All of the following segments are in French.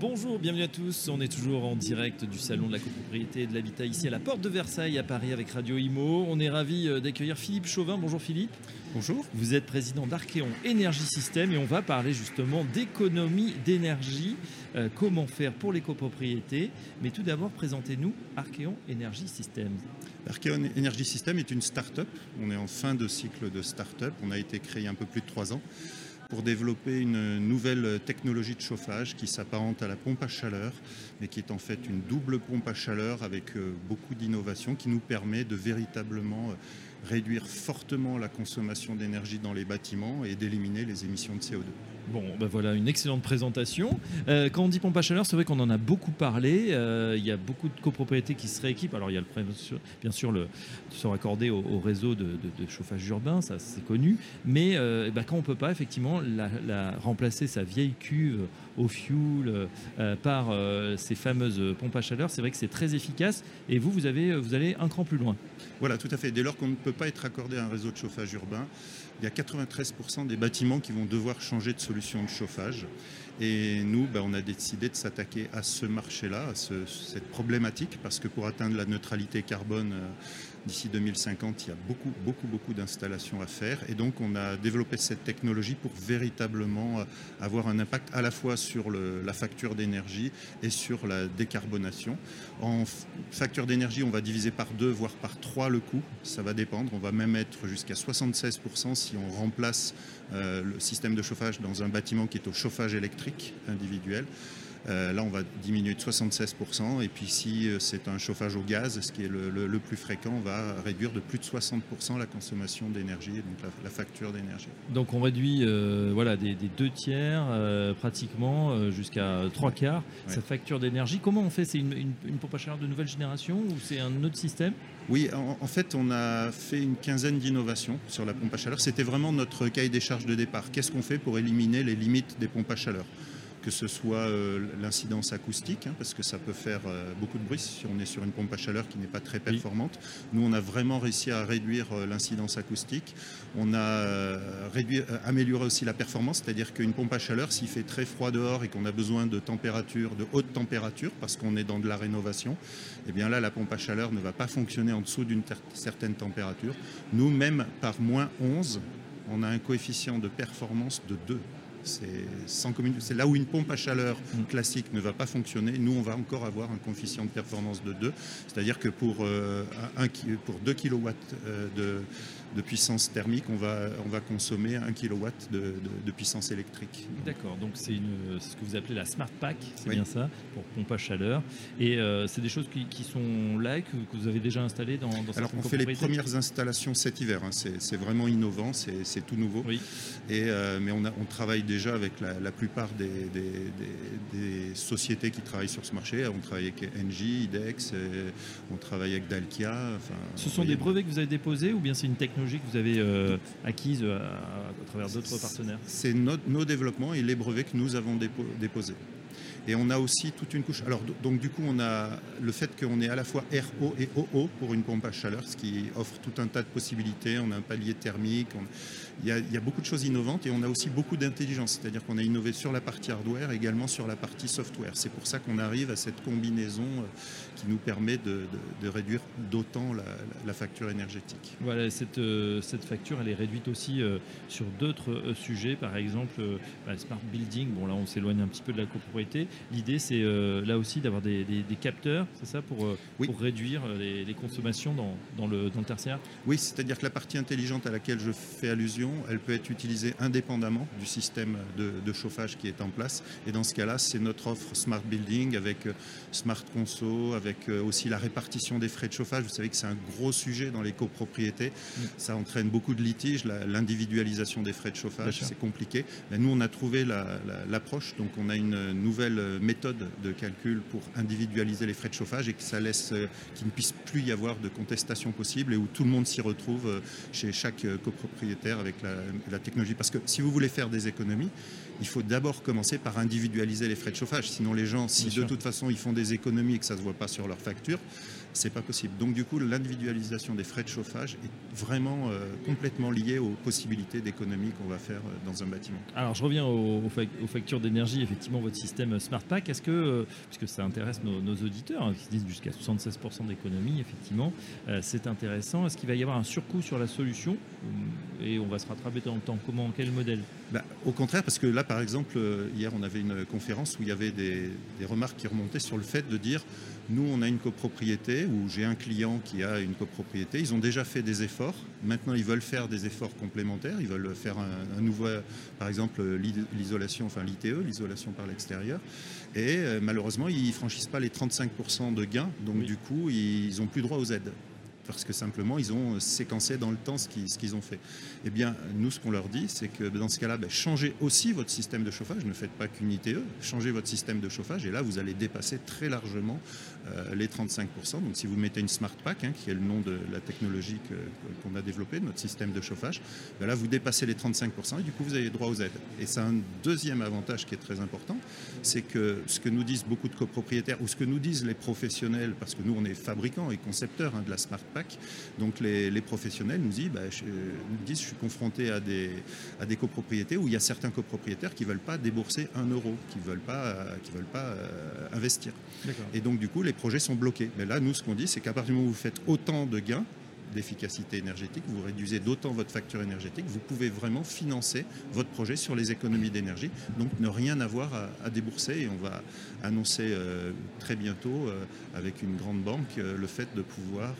Bonjour, bienvenue à tous. On est toujours en direct du salon de la copropriété et de l'habitat ici à la porte de Versailles à Paris avec Radio Imo. On est ravi euh, d'accueillir Philippe Chauvin. Bonjour Philippe. Bonjour. Vous êtes président d'Archeon Énergie Système et on va parler justement d'économie d'énergie, euh, comment faire pour les copropriétés? Mais tout d'abord, présentez-nous Archeon Énergie Système. Archeon Énergie Système est une start-up. On est en fin de cycle de start-up. On a été créé un peu plus de trois ans pour développer une nouvelle technologie de chauffage qui s'apparente à la pompe à chaleur, mais qui est en fait une double pompe à chaleur avec euh, beaucoup d'innovation qui nous permet de véritablement euh, réduire fortement la consommation d'énergie dans les bâtiments et d'éliminer les émissions de CO2. Bon, ben voilà, une excellente présentation. Euh, quand on dit pompe à chaleur, c'est vrai qu'on en a beaucoup parlé. Euh, il y a beaucoup de copropriétés qui se rééquipent. Alors, il y a le, bien sûr le, sont raccordés au, réseau de, chauffage urbain, ça c'est connu. Mais euh, eh ben, quand on ne peut pas, effectivement, la, remplacer sa vieille cuve au fuel par ces fameuses pompes à chaleur, c'est vrai que c'est très efficace. Et vous, vous, avez, vous allez un cran plus loin. Voilà, tout à fait. Dès lors qu'on ne peut pas être raccordé à un réseau de chauffage urbain, il y a 93% des bâtiments qui vont devoir changer de solution de chauffage. Et nous, ben, on a décidé de s'attaquer à ce marché-là, à cette problématique, parce que pour atteindre la neutralité carbone euh, D'ici 2050, il y a beaucoup, beaucoup, beaucoup d'installations à faire. Et donc, on a développé cette technologie pour véritablement euh, avoir un impact à la fois sur la facture d'énergie et sur la décarbonation. En facture d'énergie, on va diviser par deux, voire par trois le coût. Ça va dépendre. On va même être jusqu'à 76% si on remplace euh, le système de chauffage dans un bâtiment qui est au chauffage électrique individuel. Euh, là, on va diminuer de 76%. Et puis, si euh, c'est un chauffage au gaz, ce qui est le, plus fréquent, on va réduire de plus de 60% la consommation d'énergie, donc la, facture d'énergie. Donc, on réduit euh, voilà, des, deux tiers pratiquement jusqu'à trois quarts sa facture d'énergie. Comment on fait? C'est une, pompe à chaleur de nouvelle génération ou c'est un autre système? Oui, en, fait, on a fait une quinzaine d'innovations sur la pompe à chaleur. C'était vraiment notre cahier des charges de départ. Qu'est-ce qu'on fait pour éliminer les limites des pompes à chaleur? Que ce soit euh, l'incidence acoustique, hein, parce que ça peut faire euh, beaucoup de bruit si on est sur une pompe à chaleur qui n'est pas très performante. Nous, on a vraiment réussi à réduire euh, l'incidence acoustique. On a réduit, amélioré aussi la performance, c'est-à-dire qu'une pompe à chaleur, s'il fait très froid dehors et qu'on a besoin de température, de haute température, parce qu'on est dans de la rénovation, eh bien là, la pompe à chaleur ne va pas fonctionner en dessous d'une certaine température. Nous, même par moins 11, on a un coefficient de performance de 2. C'est là où une pompe à chaleur mm. classique ne va pas fonctionner. Nous, on va encore avoir un coefficient de performance de 2. C'est-à-dire que pour, euh, pour 2 kW euh, de, de puissance thermique, on va, on va consommer 1 kW de, puissance électrique. D'accord, donc c'est ce que vous appelez la Smart Pack, c'est bien ça, pour pompe à chaleur. Et euh, c'est des choses qui, sont là, que, que, vous avez déjà installées dans, dans Alors on fait les premières installations cet hiver, hein. c'est vraiment innovant, c'est tout nouveau. Oui. Et, euh, mais on, a, on, travaille déjà avec la, plupart des, des, sociétés qui travaillent sur ce marché. On travaille avec Engie, IDEX, on travaille avec Dalkia. Enfin, ce sont des brevets que vous avez déposés ou bien c'est une technologie que vous avez euh, acquise euh, à, travers d'autres partenaires? C'est nos développements et les brevets que nous avons déposés. Et on a aussi toute une couche. Alors, donc, du coup, on a le fait qu'on est à la fois RO et OO pour une pompe à chaleur, ce qui offre tout un tas de possibilités. On a un palier thermique. Il, y a, beaucoup de choses innovantes et on a aussi beaucoup d'intelligence. C'est-à-dire qu'on a innové sur la partie hardware également sur la partie software. C'est pour ça qu'on arrive à cette combinaison euh, qui nous permet de, réduire d'autant la, facture énergétique. Voilà, cette, euh, cette facture, elle est réduite aussi euh, sur d'autres sujets. Par exemple, bah, smart building. Bon, là, on s'éloigne un petit peu de la copropriété. L'idée, c'est euh, là aussi d'avoir des, capteurs, c'est ça, pour, euh, pour réduire euh, les, consommations dans, dans, le, dans, tertiaire? Oui, c'est-à-dire que la partie intelligente à laquelle je fais allusion, elle peut être utilisée indépendamment du système de, chauffage qui est en place. Et dans ce cas-là, c'est notre offre Smart Building avec Smart Conso, avec aussi la répartition des frais de chauffage. Vous savez que c'est un gros sujet dans les copropriétés. Ça entraîne beaucoup de litiges, l'individualisation des frais de chauffage, c'est compliqué. Mais nous, on a trouvé l'approche, donc on a une nouvelle méthode de calcul pour individualiser les frais de chauffage et que ça laisse euh, qu'il ne puisse plus y avoir de contestation possible et où tout le monde s'y retrouve euh, chez chaque euh, copropriétaire avec la, technologie. Parce que si vous voulez faire des économies, il faut d'abord commencer par individualiser les frais de chauffage. Sinon, les gens, si de toute façon ils font des économies et que ça ne se voit pas sur leur facture, c'est pas possible. Donc du coup, l'individualisation des frais de chauffage est vraiment euh, complètement liée aux possibilités d'économie qu'on va faire euh, dans un bâtiment. Alors je reviens aux, factures d'énergie, effectivement votre système SmartPack, est-ce que, euh, puisque ça intéresse nos, auditeurs, hein, qui disent jusqu'à 76% d'économie, effectivement, c'est intéressant, est-ce qu'il va y avoir un surcoût sur la solution? Et on va se rattraper dans le temps Comment, quel modèle? Bah, Au contraire, parce que là par exemple, hier on avait une conférence où il y avait des remarques qui remontaient sur le fait de dire nous, on a une copropriété où j'ai un client qui a une copropriété. Ils ont déjà fait des efforts. Maintenant, ils veulent faire des efforts complémentaires. Ils veulent faire un, nouveau, par exemple, l'isolation, enfin l'ITE, l'isolation par l'extérieur. Et euh, malheureusement, ils ne franchissent pas les 35% de gains. Donc, du coup, ils n'ont plus droit aux aides parce que simplement ils ont séquencé dans le temps ce qu'ils ont fait. Eh bien, nous, ce qu'on leur dit, c'est que dans ce cas-là, ben, changez aussi votre système de chauffage, ne faites pas qu'une ITE, changez votre système de chauffage et là, vous allez dépasser très largement euh, les 35%. Donc, si vous mettez une Smart Pack, hein, qui est le nom de la technologie qu'on a développée, notre système de chauffage, ben là, vous dépassez les 35% et du coup, vous avez droit aux aides. Et c'est un deuxième avantage qui est très important, c'est que ce que nous disent beaucoup de copropriétaires ou ce que nous disent les professionnels, parce que nous, on est fabricants et concepteurs hein, de la Smart Pack, donc les, professionnels nous disent, bah, je, nous disent, je suis confronté à des, à des copropriétés où il y a certains copropriétaires qui ne veulent pas débourser un euro, qui ne veulent pas, qui veulent pas euh, investir. Et donc du coup, les projets sont bloqués. Mais là, nous, ce qu'on dit, c'est qu'à partir du moment où vous faites autant de gains, d'efficacité énergétique, vous réduisez d'autant votre facture énergétique, vous pouvez vraiment financer votre projet sur les économies d'énergie, donc ne rien avoir à, débourser. Et on va annoncer euh, très bientôt, euh, avec une grande banque, euh, le fait de pouvoir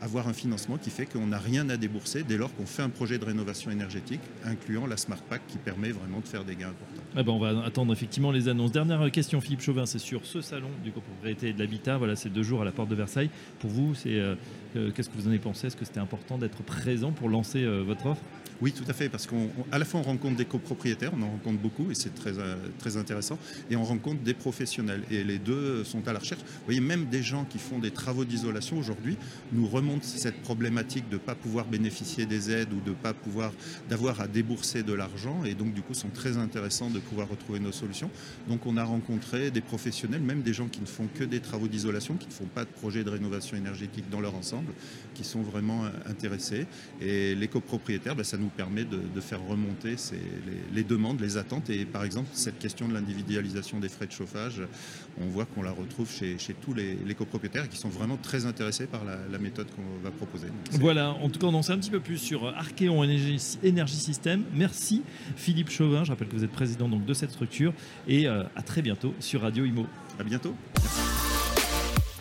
avoir un financement qui fait qu'on n'a rien à débourser dès lors qu'on fait un projet de rénovation énergétique, incluant la Smart Pack qui permet vraiment de faire des gains importants. Eh ben on va attendre effectivement les annonces. Dernière question, Philippe Chauvin, c'est sur ce salon du copropriété et de l'habitat. Voilà, c'est deux jours à la porte de Versailles. Pour vous, c'est Qu'est-ce que vous en avez pensé? Est-ce que c'était important d'être présent pour lancer euh, votre offre? Oui, tout à fait, parce qu'à la fois on rencontre des copropriétaires, on en rencontre beaucoup et c'est très, euh, très intéressant, et on rencontre des professionnels, et les deux sont à la recherche. Vous voyez, même des gens qui font des travaux d'isolation aujourd'hui nous remontent cette problématique de ne pas pouvoir bénéficier des aides ou de pas pouvoir, d'avoir à débourser de l'argent, et donc du coup sont très intéressants de pouvoir retrouver nos solutions. Donc on a rencontré des professionnels, même des gens qui ne font que des travaux d'isolation, qui ne font pas de projet de rénovation énergétique dans leur ensemble, qui sont vraiment euh, intéressés, et les copropriétaires, ben, ça nous nous permet de, faire remonter les, demandes, les attentes. Et par exemple, cette question de l'individualisation des frais de chauffage, on voit qu'on la retrouve chez, tous les, copropriétaires qui sont vraiment très intéressés par la, méthode qu'on va proposer. voilà, en tout cas, on en sait un petit peu plus sur Archeon Energy System. Merci Philippe Chauvin. Je rappelle que vous êtes président donc, de cette structure. Et euh, à très bientôt sur Radio Imo. À bientôt.